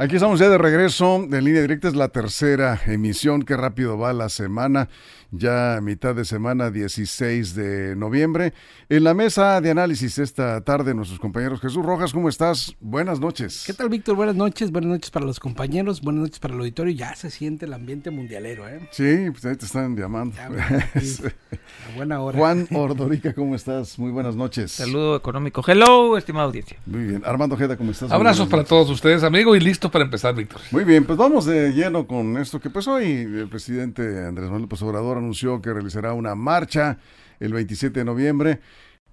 Aquí estamos ya de regreso de línea directa, es la tercera emisión, qué rápido va la semana ya mitad de semana 16 de noviembre. En la mesa de análisis esta tarde, nuestros compañeros Jesús Rojas, ¿cómo estás? Buenas noches. ¿Qué tal, Víctor? Buenas noches, buenas noches para los compañeros, buenas noches para el auditorio. Ya se siente el ambiente mundialero, ¿eh? Sí, pues ahí te están llamando. a buena hora. Juan Ordorica, ¿cómo estás? Muy buenas noches. Saludo económico. Hello, estimada audiencia. Muy bien. Armando Jeda, ¿cómo estás? Abrazos para todos ustedes, amigo, y listo para empezar, Víctor. Muy bien, pues vamos de lleno con esto que pasó y el presidente Andrés Manuel López Obrador anunció que realizará una marcha el 27 de noviembre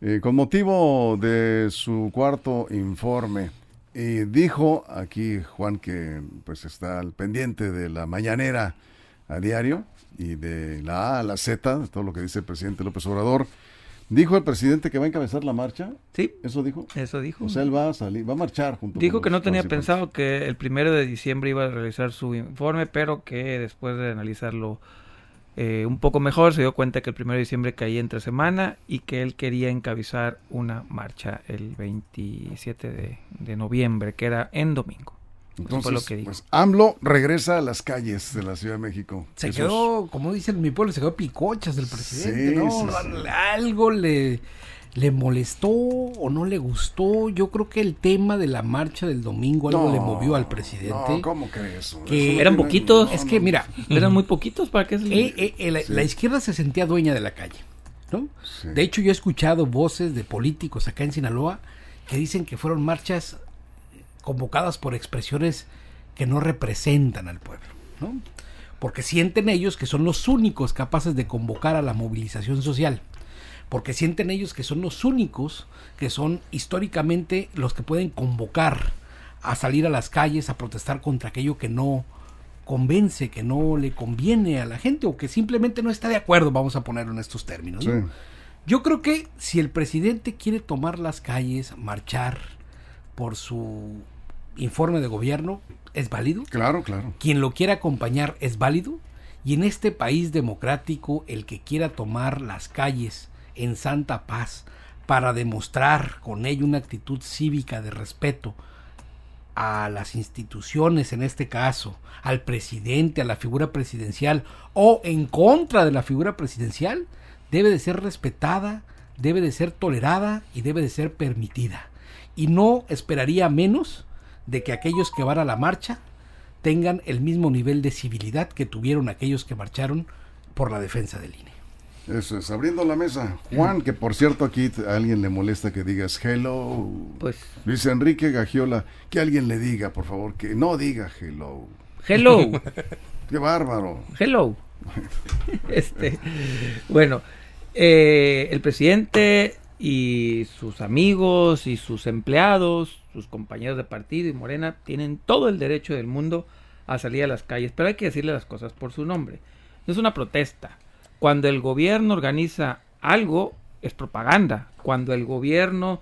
eh, con motivo de su cuarto informe. Y dijo aquí Juan que pues está al pendiente de la mañanera a diario y de la A a la Z, todo lo que dice el presidente López Obrador. ¿Dijo el presidente que va a encabezar la marcha? Sí. ¿Eso dijo? Eso dijo. O sea, él va a salir, va a marchar junto Dijo que no tenía pensado que el primero de diciembre iba a realizar su informe, pero que después de analizarlo eh, un poco mejor, se dio cuenta que el 1 de diciembre caía entre semana y que él quería encabezar una marcha el 27 de, noviembre, que era en domingo. Entonces, lo que pues AMLO regresa a las calles de la Ciudad de México. Se quedó, como dicen en mi pueblo, se quedó picochas del presidente, ¿no? Algo le ¿Le molestó o no le gustó? Yo creo que el tema de la marcha del domingo algo le movió al presidente. No, ¿cómo crees? Que eran poquitos. Es que, mira. Eran muy poquitos para que... Eh, eh, la, izquierda se sentía dueña de la calle, ¿no? De hecho, yo he escuchado voces de políticos acá en Sinaloa que dicen que fueron marchas convocadas por expresiones que no representan al pueblo, ¿no? Porque sienten ellos que son los únicos capaces de convocar a la movilización social porque sienten ellos que son los únicos que son históricamente los que pueden convocar a salir a las calles a protestar contra aquello que no convence, que no le conviene a la gente o que simplemente no está de acuerdo, vamos a ponerlo en estos términos. Yo creo que si el presidente quiere tomar las calles, marchar por su informe de gobierno, es válido. Claro, claro. Quien lo quiera acompañar es válido. Y en este país democrático, el que quiera tomar las calles en santa paz para demostrar con ello una actitud cívica de respeto a las instituciones, en este caso, al presidente, a la figura presidencial, o en contra de la figura presidencial, debe de ser respetada, debe de ser tolerada y debe de ser permitida. Y no esperaría menos de que aquellos que van a la marcha tengan el mismo nivel de civilidad que tuvieron aquellos que marcharon por la defensa del INE. Eso es, abriendo la mesa. Juan, que por cierto aquí a alguien le molesta que digas hello. Pues. Luis Enrique Gagiola, que alguien le diga, por favor, que no diga hello. Hello. Qué bárbaro. Hello. este, bueno, eh, el presidente y sus amigos y sus empleados, sus compañeros de partido y Morena tienen todo el derecho del mundo a salir a las calles, pero hay que decirle las cosas por su nombre. No es una protesta, cuando el gobierno organiza algo, es propaganda. Cuando el gobierno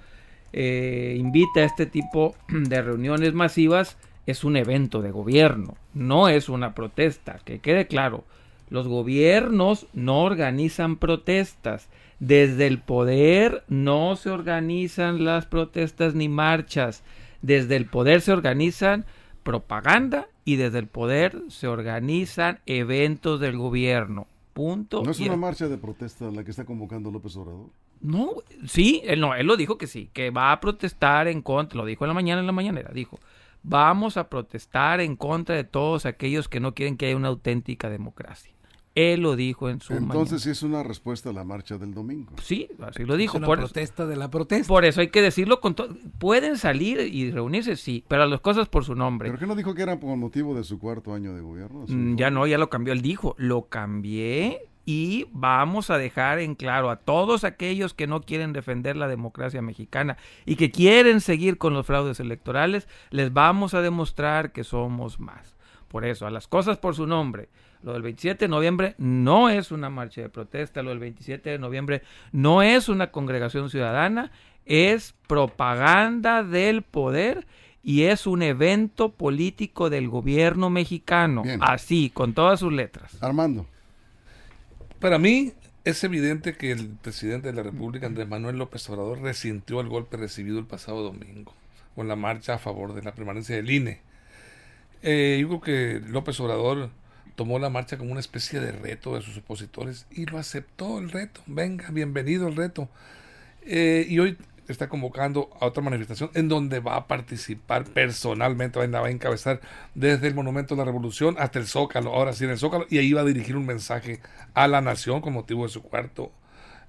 eh, invita a este tipo de reuniones masivas, es un evento de gobierno, no es una protesta. Que quede claro, los gobiernos no organizan protestas. Desde el poder no se organizan las protestas ni marchas. Desde el poder se organizan propaganda y desde el poder se organizan eventos del gobierno. Punto. ¿No es una marcha de protesta la que está convocando López Obrador? No, sí, él no, él lo dijo que sí, que va a protestar en contra, lo dijo en la mañana en la mañanera, dijo, vamos a protestar en contra de todos aquellos que no quieren que haya una auténtica democracia. Él lo dijo en su Entonces sí es una respuesta a la marcha del domingo. Sí, así lo dijo. Es una protesta de la protesta. Por eso hay que decirlo con todo. Pueden salir y reunirse, sí, pero las cosas por su nombre. ¿Pero qué no dijo que era por motivo de su cuarto año de gobierno? Mm, ya no, ya lo cambió. Él dijo, lo cambié y vamos a dejar en claro a todos aquellos que no quieren defender la democracia mexicana y que quieren seguir con los fraudes electorales, les vamos a demostrar que somos más por eso, a las cosas por su nombre. Lo del 27 de noviembre no es una marcha de protesta, lo del 27 de noviembre no es una congregación ciudadana, es propaganda del poder y es un evento político del gobierno mexicano, así, con todas sus letras. Armando. Para mí es evidente que el presidente de la República, Andrés Manuel López Obrador, resintió el golpe recibido el pasado domingo con la marcha a favor de la permanencia del INE. Eh, yo creo que López Obrador tomó la marcha como una especie de reto de sus opositores y lo aceptó el reto. Venga, bienvenido el reto. Eh, y hoy está convocando a otra manifestación en donde va a participar personalmente, va a encabezar desde el Monumento de la Revolución hasta el Zócalo, ahora sí en el Zócalo, y ahí va a dirigir un mensaje a la nación con motivo de su cuarto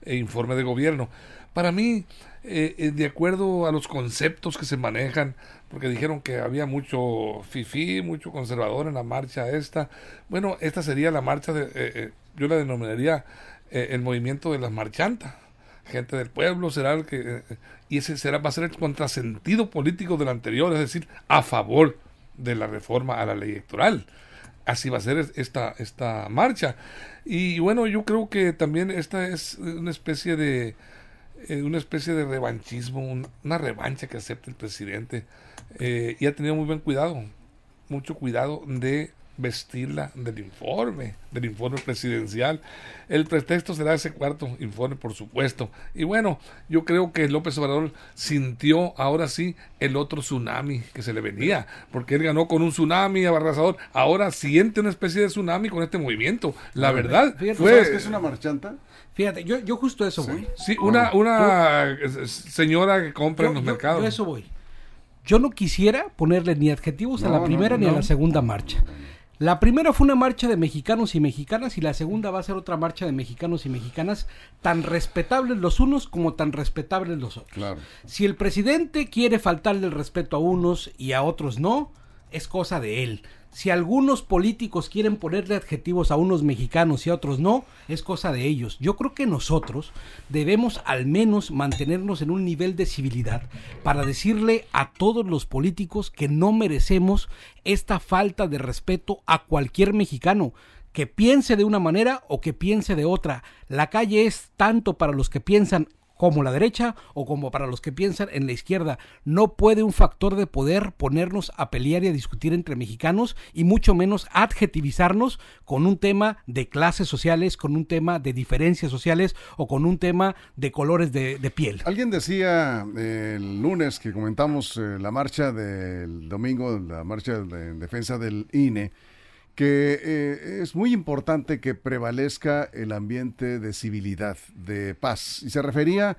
eh, informe de gobierno. Para mí, eh, eh, de acuerdo a los conceptos que se manejan, porque dijeron que había mucho fifí, mucho conservador en la marcha esta, bueno, esta sería la marcha de, yo la denominaría el movimiento de las marchantas gente del pueblo, será el que eh, y ese será va a ser el contrasentido político del anterior, es decir, a favor de la reforma a la ley electoral. Así va a ser esta esta marcha. Y bueno, yo creo que también esta es una especie de eh, una especie de revanchismo, una revancha que acepta el presidente. Eh, y ha tenido muy buen cuidado, mucho cuidado de vestirla del informe, del informe presidencial. El pretexto será ese cuarto informe, por supuesto. Y bueno, yo creo que López Obrador sintió ahora sí el otro tsunami que se le venía, porque él ganó con un tsunami abarrasador. Ahora siente una especie de tsunami con este movimiento. La verdad, fue... que es una marchanta? Fíjate, yo, yo justo eso voy. Sí, una, una señora que compra en los mercados. Yo eso voy. Yo no quisiera ponerle ni adjetivos a la primera ni a la segunda marcha. La primera fue una marcha de mexicanos y mexicanas y la segunda va a ser otra marcha de mexicanos y mexicanas tan respetables los unos como tan respetables los otros. Claro. Si el presidente quiere faltarle el respeto a unos y a otros no, es cosa de él. Si algunos políticos quieren ponerle adjetivos a unos mexicanos y a otros no, es cosa de ellos. Yo creo que nosotros debemos al menos mantenernos en un nivel de civilidad para decirle a todos los políticos que no merecemos esta falta de respeto a cualquier mexicano que piense de una manera o que piense de otra. La calle es tanto para los que piensan como la derecha o como para los que piensan en la izquierda. No puede un factor de poder ponernos a pelear y a discutir entre mexicanos y mucho menos adjetivizarnos con un tema de clases sociales, con un tema de diferencias sociales o con un tema de colores de, piel. Alguien decía eh, el lunes que comentamos eh, la marcha del domingo, la marcha de defensa del INE, que eh, es muy importante que prevalezca el ambiente de civilidad, de paz. Y se refería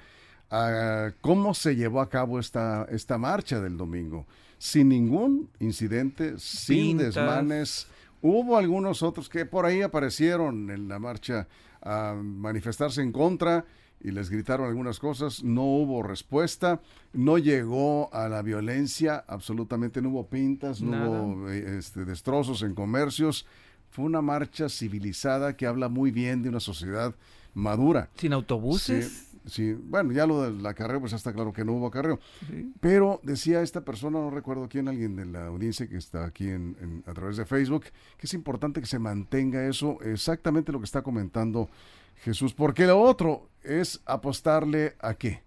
a cómo se llevó a cabo esta, esta marcha del domingo. Sin ningún incidente, sin desmanes. Hubo algunos otros que por ahí aparecieron en la marcha a manifestarse en contra y les gritaron algunas cosas, no hubo respuesta, no llegó a la violencia, absolutamente no hubo pintas, no hubo eh, este, destrozos en comercios. Fue una marcha civilizada que habla muy bien de una sociedad madura. Sin autobuses. Sí, bueno, ya lo del acarreo, pues está claro que no hubo acarreo. Pero decía esta persona, no recuerdo quién, alguien de la audiencia que está aquí en, a través de Facebook, que es importante que se mantenga eso, exactamente lo que está comentando Jesús, porque lo otro es apostarle a qué?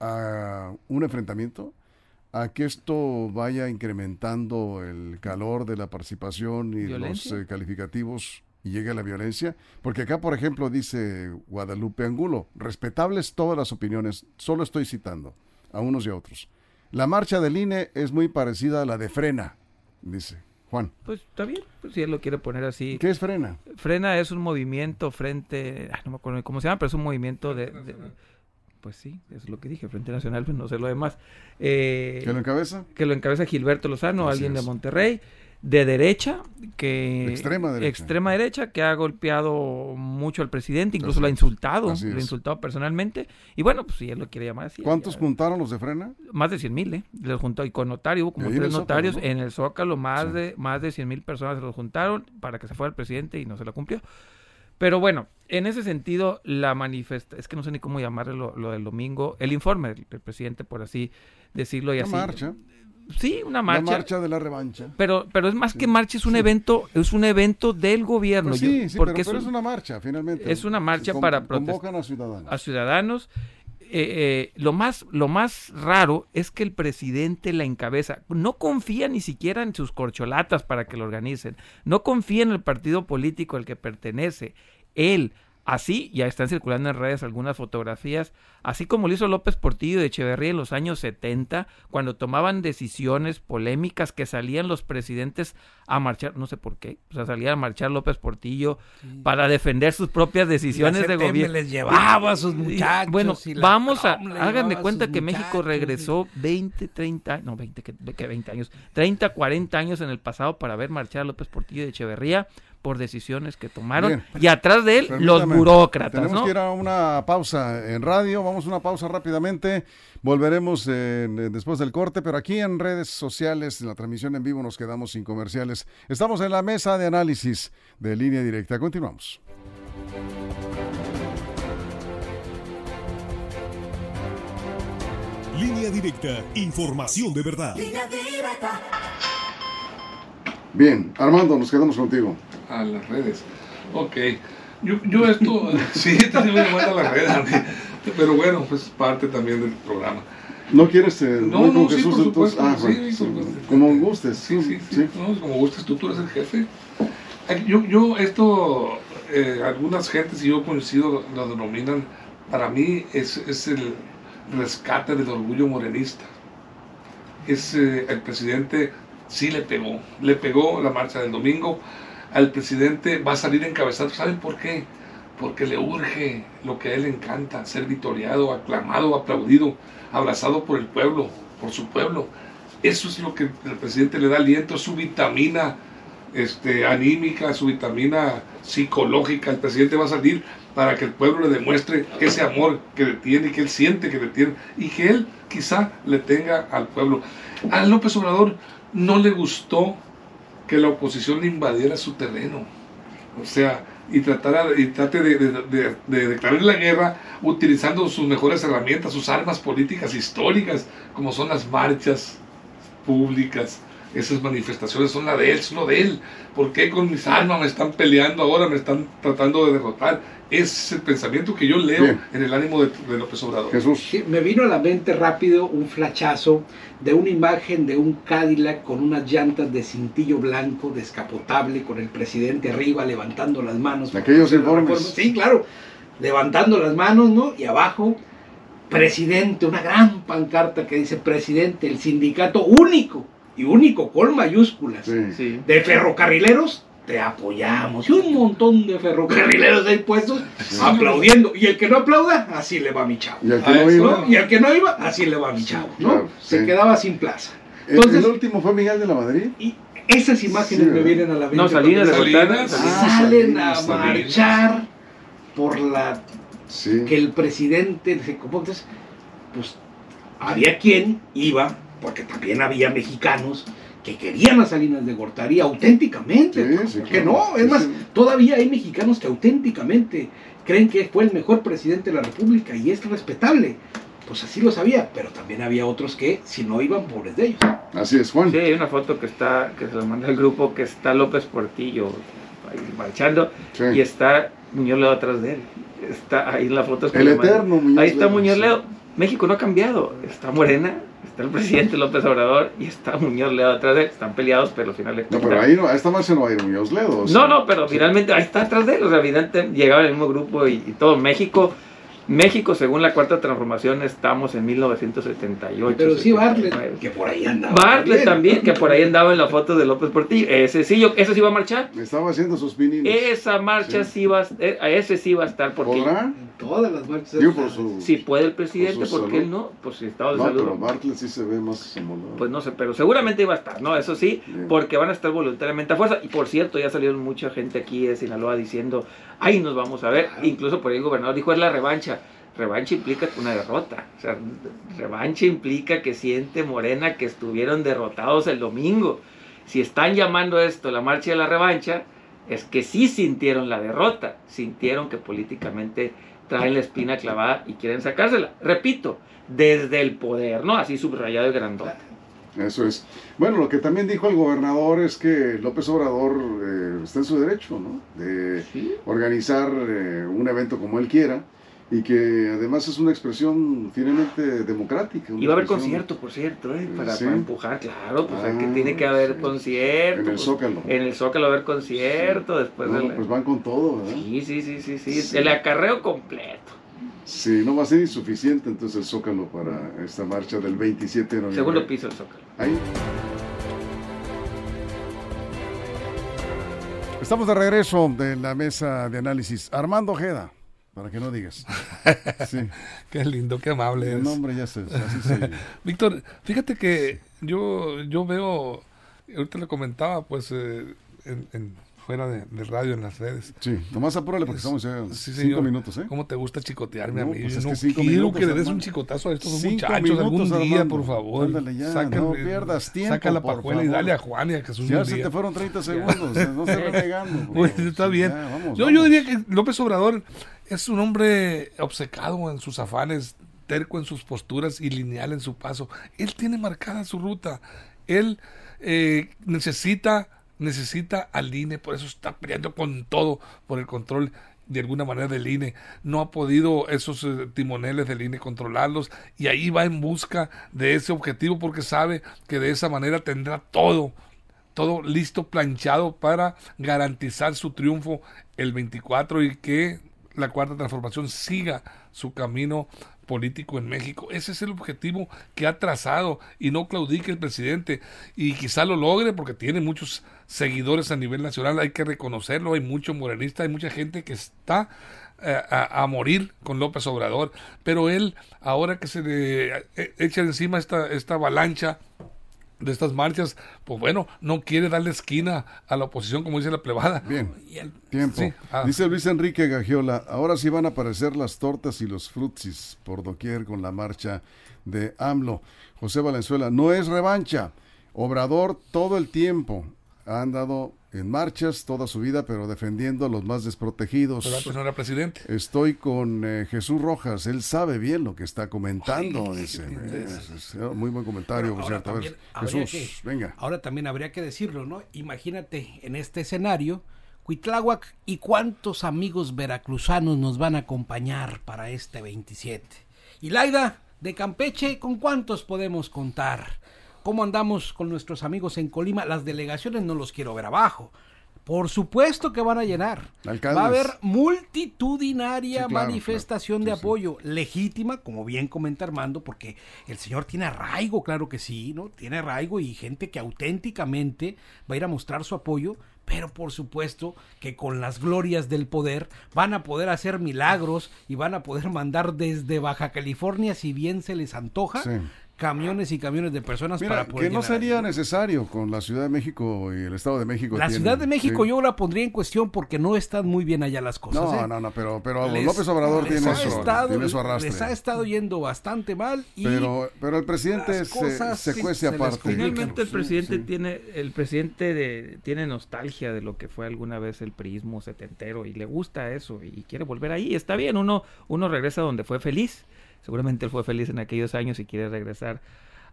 A un enfrentamiento, a que esto vaya incrementando el calor de la participación y los eh, calificativos y llegue a la violencia, porque acá, por ejemplo, dice Guadalupe Angulo, respetables todas las opiniones, solo estoy citando a unos y a otros. La marcha del INE es muy parecida a la de Frena, dice. Juan. Pues está bien, pues, si él lo quiere poner así. ¿Qué es Frena? Frena es un movimiento frente, no me acuerdo cómo se llama, pero es un movimiento de, pues sí, es lo que dije, Frente Nacional, pues no sé lo demás. Eh, ¿Que lo encabeza? Que lo encabeza Gilberto Lozano, alguien de Monterrey de derecha, que extrema derecha. extrema derecha, que ha golpeado mucho al presidente, incluso lo ha insultado, lo ha insultado personalmente. Y bueno, pues si él lo quiere llamar así. ¿Cuántos juntaron los de Frena? Más de 100 mil, ¿eh? Los juntó y con notario, como tres notarios en el Zócalo, más de más de 100 mil personas se los juntaron para que se fuera el presidente y no se lo cumplió. Pero bueno, en ese sentido, la manifesta, es que no sé ni cómo llamarlo lo, del domingo, el informe del, presidente, por así decirlo y la así. marcha Sí, una marcha. La marcha de la revancha. Pero, pero es más que marcha, es un evento, es un evento del gobierno. Pues sí, sí, porque pero, es, una marcha, finalmente. Es una marcha para protestar. Convocan a ciudadanos. A ciudadanos. Eh, eh, lo, más, lo más raro es que el presidente la encabeza. No confía ni siquiera en sus corcholatas para que lo organicen. No confía en el partido político al que pertenece. Él Así, ya están circulando en redes algunas fotografías, así como lo hizo López Portillo de Echeverría en los años 70, cuando tomaban decisiones polémicas que salían los presidentes a marchar, no sé por qué, o sea, salía a marchar López Portillo para defender sus propias decisiones de gobierno. les llevaba a sus muchachos. bueno, vamos a, háganme cuenta que México regresó 20, 30, no, 20, que, que 20 años, 30, 40 años en el pasado para ver marchar a López Portillo de Echeverría por decisiones que tomaron y atrás de él los burócratas. Tenemos que ir a una pausa en radio, vamos a una pausa rápidamente, volveremos después del corte, pero aquí en redes sociales, en la transmisión en vivo nos quedamos sin comerciales. Estamos en la mesa de análisis de línea directa, continuamos. Línea directa, información de verdad. Bien, Armando, nos quedamos contigo a las redes. Ok. Yo, yo esto, sí, te voy a las redes, pero bueno, pues parte también del programa. ¿No quieres eh, no, no, sí, por supuesto, ah, sí, como gustes. Sí, sí, sí, No, como gustes, tú, tú eres el jefe. Yo, yo esto, eh, algunas gentes, y yo coincido, lo denominan, para mí es, es el rescate del orgullo morenista. Es eh, el presidente sí le pegó, le pegó la marcha del domingo, al presidente va a salir encabezado. ¿Saben por qué? Porque le urge lo que a él le encanta, ser vitoriado, aclamado, aplaudido, abrazado por el pueblo, por su pueblo. Eso es lo que el presidente le da aliento, su vitamina este, anímica, su vitamina psicológica. El presidente va a salir para que el pueblo le demuestre ese amor que le tiene, que él siente que le tiene, y que él quizá le tenga al pueblo. A López Obrador no le gustó que la oposición invadiera su terreno. O sea, y, tratara, y trate de, de, declarar la guerra utilizando sus mejores herramientas, sus armas políticas históricas, como son las marchas públicas. Esas manifestaciones son la de él, son lo de él. ¿Por qué con mis armas me están peleando ahora, me están tratando de derrotar? es el pensamiento que yo leo en el ánimo de, López Obrador. Jesús. me vino a la mente rápido un flachazo de una imagen de un Cadillac con unas llantas de cintillo blanco, descapotable, con el presidente arriba levantando las manos. Aquellos informes. Sí, claro, levantando las manos, ¿no? Y abajo, presidente, una gran pancarta que dice presidente, el sindicato único, y único con mayúsculas, de ferrocarrileros te apoyamos. Y un montón de ferrocarrileros ahí puestos aplaudiendo. Y el que no aplauda, así le va a mi chavo. Y el que no iba, y el que no iba así le va a mi chavo. ¿no? Se quedaba sin plaza. Entonces, el, último fue Miguel de la Madrid. Y esas imágenes me vienen a la mente. No, Salinas de Salinas, Salen a marchar por la... Que el presidente... Entonces, pues había quien iba, porque también había mexicanos que querían a Salinas de Gortari auténticamente. que no, es más, todavía hay mexicanos que auténticamente creen que fue el mejor presidente de la República y es respetable. Pues así lo sabía, pero también había otros que si no iban, pobres de ellos. Así es, Juan. Sí, hay una foto que está, que se lo manda el grupo, que está López Portillo ahí marchando y está Muñoz Ledo atrás de él. Está ahí la foto. el eterno Muñoz Ahí está Muñoz Ledo. México no ha cambiado. Está Morena, está el presidente López Obrador y está Muñoz Ledo atrás de él. Están peleados, pero al final... No, pero ahí no, a esta marcha no va a ir Muñoz Ledo. No, no, pero finalmente ahí está atrás de él. O sea, evidentemente llegaba el mismo grupo y, y todo México México, según la cuarta transformación, estamos en 1978. Pero sí Bartlett, que por ahí andaba. Bartlett también, que por ahí andaba en la foto de López Portillo. Ese sí, yo, ese sí va a marchar. Estaba haciendo sus pininos. Esa marcha sí, va, eh, a ese sí va a estar. Porque ¿Podrá? Todas las marchas. si puede el presidente, ¿por, qué no? Pues si estaba de no, salud. pero Bartlett sí se ve más Pues no sé, pero seguramente iba a estar, ¿no? Eso sí, porque van a estar voluntariamente a fuerza. Y por cierto, ya salieron mucha gente aquí de Sinaloa diciendo, ahí nos vamos a ver. Incluso por ahí el gobernador dijo, es la revancha revancha implica una derrota. O sea, revancha implica que siente Morena que estuvieron derrotados el domingo. Si están llamando esto la marcha de la revancha, es que sí sintieron la derrota, sintieron que políticamente traen la espina clavada y quieren sacársela. Repito, desde el poder, ¿no? Así subrayado y grandote. Eso es. Bueno, lo que también dijo el gobernador es que López Obrador eh, está en su derecho, ¿no? De organizar eh, un evento como él quiera y que además es una expresión finalmente democrática. Y va a haber concierto, por cierto, ¿eh? para, empujar, claro, pues que tiene que haber concierto. En el pues, Zócalo. En el Zócalo va a haber concierto, después Pues van con todo, ¿verdad? Sí, sí, sí, sí, sí, el acarreo completo. Sí, no va a ser insuficiente entonces el Zócalo para esta marcha del 27 de noviembre. Segundo piso del Zócalo. Ahí. Estamos de regreso de la mesa de análisis. Armando Ojeda. Para que no digas. Sí. qué lindo, qué amable. El nombre ya se, Víctor, fíjate que yo, yo veo, ahorita le comentaba, pues, eh, en, fuera de, radio en las redes. Sí, nomás apúrale porque estamos ya cinco minutos, ¿eh? ¿Cómo te gusta chicotearme a mí? Pues es que quiero que le des un chicotazo a estos muchachos algún día, por favor. Ándale ya, no pierdas tiempo, Saca la pajuela y dale a Juan y a Jesús Ya se te fueron 30 segundos, no se renegando. Pues, está bien. yo, yo diría que López Obrador es un hombre obcecado en sus afanes, terco en sus posturas y lineal en su paso. Él tiene marcada su ruta. Él eh, necesita necesita al INE, por eso está peleando con todo por el control de alguna manera del INE. No ha podido esos eh, timoneles del INE controlarlos y ahí va en busca de ese objetivo porque sabe que de esa manera tendrá todo, todo listo, planchado para garantizar su triunfo el 24 y que la cuarta transformación siga su camino político en México. Ese es el objetivo que ha trazado y no claudique el presidente y quizá lo logre porque tiene muchos seguidores a nivel nacional, hay que reconocerlo, hay mucho morenista, hay mucha gente que está eh, a, morir con López Obrador, pero él ahora que se le eh, echa encima esta, esta avalancha de estas marchas, pues bueno, no quiere darle esquina a la oposición, como dice la plebada. Bien, tiempo. Ah. Dice Luis Enrique Gagiola, ahora sí van a aparecer las tortas y los frutsis por doquier con la marcha de AMLO. José Valenzuela, no es revancha. Obrador todo el tiempo ha andado en marchas toda su vida, pero defendiendo a los más desprotegidos. Pero antes no era presidente. Estoy con eh, Jesús Rojas, él sabe bien lo que está comentando. dice, muy buen comentario, por cierto. A ver, Jesús, venga. Ahora también habría que decirlo, ¿no? Imagínate en este escenario, Cuitláhuac y cuántos amigos veracruzanos nos van a acompañar para este 27. Y Laida, de Campeche, ¿con cuántos podemos contar? ¿Cómo andamos con nuestros amigos en Colima? Las delegaciones no los quiero ver abajo. Por supuesto que van a llenar. Va a haber multitudinaria manifestación de apoyo, legítima, como bien comenta Armando, porque el señor tiene arraigo, claro que sí, ¿no? Tiene arraigo y gente que auténticamente va a ir a mostrar su apoyo, pero por supuesto que con las glorias del poder van a poder hacer milagros y van a poder mandar desde Baja California, si bien se les antoja, camiones y camiones de personas para poder que no sería necesario con la Ciudad de México y el Estado de México. La Ciudad de México yo la pondría en cuestión porque no están muy bien allá las cosas. No, ¿eh? no, no, pero, pero López Obrador tiene, su, arrastre. Les ha estado yendo bastante mal. Y pero, pero el presidente se, se, cuece aparte. Finalmente el presidente tiene el presidente de, tiene nostalgia de lo que fue alguna vez el prismo setentero y le gusta eso y quiere volver ahí. Está bien, uno, uno regresa donde fue feliz Seguramente él fue feliz en aquellos años y quiere regresar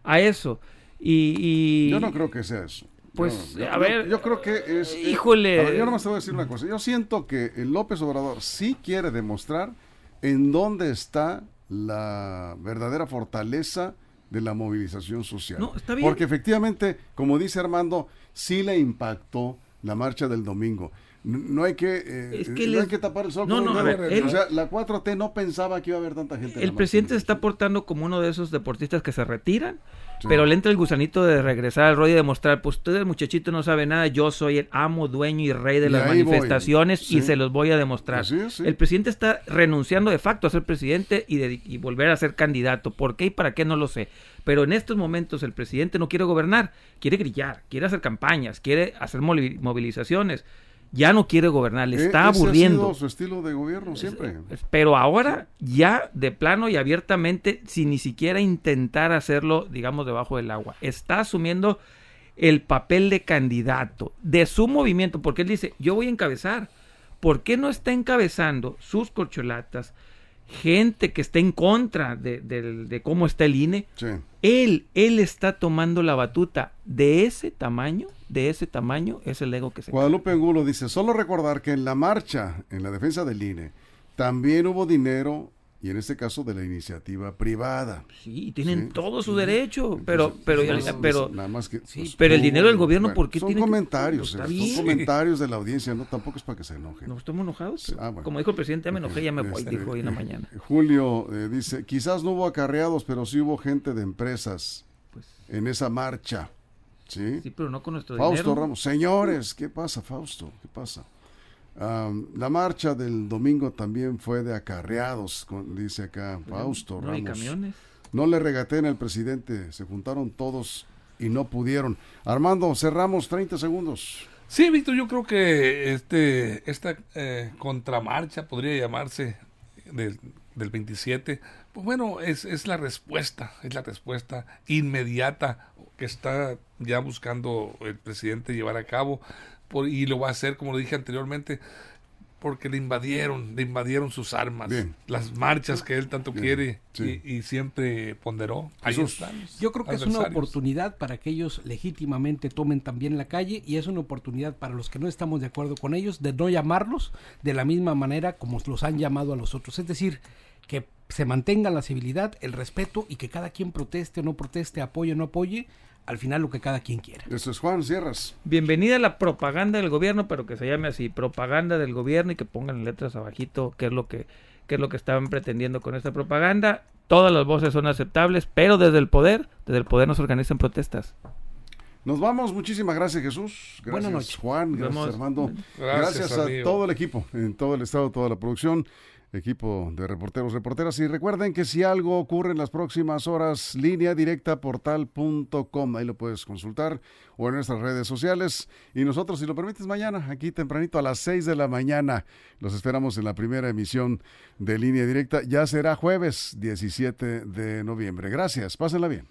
a eso. Y, Yo no creo que sea eso. Pues, a ver. Yo, creo que es. Eh, híjole. yo nomás te voy a decir una cosa. Yo siento que el López Obrador sí quiere demostrar en dónde está la verdadera fortaleza de la movilización social. No, está bien. Porque efectivamente, como dice Armando, sí le impactó la marcha del domingo. No hay que, eh, no hay que tapar el sol. No, no, a ver, o sea, la 4T no pensaba que iba a haber tanta gente. El presidente se está portando como uno de esos deportistas que se retiran, pero le entra el gusanito de regresar al rollo y demostrar, pues usted muchachito no sabe nada, yo soy el amo, dueño y rey de las manifestaciones y se los voy a demostrar. el presidente está renunciando de facto a ser presidente y, de, y volver a ser candidato. ¿Por qué y para qué no lo sé? Pero en estos momentos el presidente no quiere gobernar, quiere grillar, quiere hacer campañas, quiere hacer movilizaciones ya no quiere gobernar, le eh, está aburriendo. Ha su estilo de gobierno siempre. Pero ahora ya de plano y abiertamente, sin ni siquiera intentar hacerlo, digamos, debajo del agua, está asumiendo el papel de candidato de su movimiento, porque él dice, yo voy a encabezar. ¿Por qué no está encabezando sus corcholatas? Gente que está en contra de, de- de cómo está el INE. Sí. Él, él está tomando la batuta de ese tamaño, de ese tamaño, es el ego que se Guadalupe Angulo dice, solo recordar que en la marcha, en la defensa del INE, también hubo dinero, y en este caso de la iniciativa privada. Sí, tienen Sí. todo su derecho, pero, pero, pues, pero, nada más que, Sí, pues, pero el dinero del gobierno, ¿por qué son tiene que- comentarios, Está eh, bien. son comentarios de la audiencia, no tampoco es para que se enojen. no estamos enojados. Ah, bueno. Como dijo el presidente, ya me enojé, ya me voy, Este, dijo hoy en la mañana. Julio eh, dice, quizás no hubo acarreados, pero sí hubo gente de empresas Pues, en esa marcha. ¿Sí? sí, pero no con nuestro Fausto dinero. Ramos, señores, ¿qué pasa, Fausto? ¿Qué pasa? Am, la marcha del domingo también fue de acarreados, con- dice acá Fausto No hay Ramos. camiones. No le regateen al presidente, se juntaron todos y no pudieron. Armando, cerramos 30 segundos. Sí, Víctor, yo creo que este esta eh, contramarcha podría llamarse del, del 27. Pues bueno, es, es la respuesta, es la respuesta inmediata que está ya buscando el presidente llevar a cabo por- y lo va a hacer, como lo dije anteriormente, porque le invadieron, le invadieron sus armas, Bien. las marchas que él tanto Bien, quiere sí. y, y siempre ponderó. Ahí están Yo creo que es una oportunidad para que ellos legítimamente tomen también la calle y es una oportunidad para los que no estamos de acuerdo con ellos de no llamarlos de la misma manera como los han llamado a los otros. Es decir, que se mantenga la civilidad, el respeto y que cada quien proteste o no proteste, apoye o no apoye, al final lo que cada quien quiera. Esto es Juan Sierras. Bienvenida a la propaganda del gobierno, pero que se llame así, propaganda del gobierno y que pongan en letras abajito qué es lo que qué es lo que estaban pretendiendo con esta propaganda. Todas las voces son aceptables, pero desde el poder, desde el poder no se organizan protestas. Nos vamos, muchísimas gracias Jesús, gracias Buenas noches. Juan, Nos gracias. Armando, Gracias, gracias, a amigo. todo el equipo, en todo el estado, toda la producción, equipo de reporteros, reporteras. Y recuerden que si algo ocurre en las próximas horas, línea directa portal.com, ahí lo puedes consultar o en nuestras redes sociales. Y nosotros si lo permites mañana, aquí tempranito a las 6 de la mañana, los esperamos en la primera emisión de línea directa, ya será jueves 17 de noviembre, gracias, pásenla bien.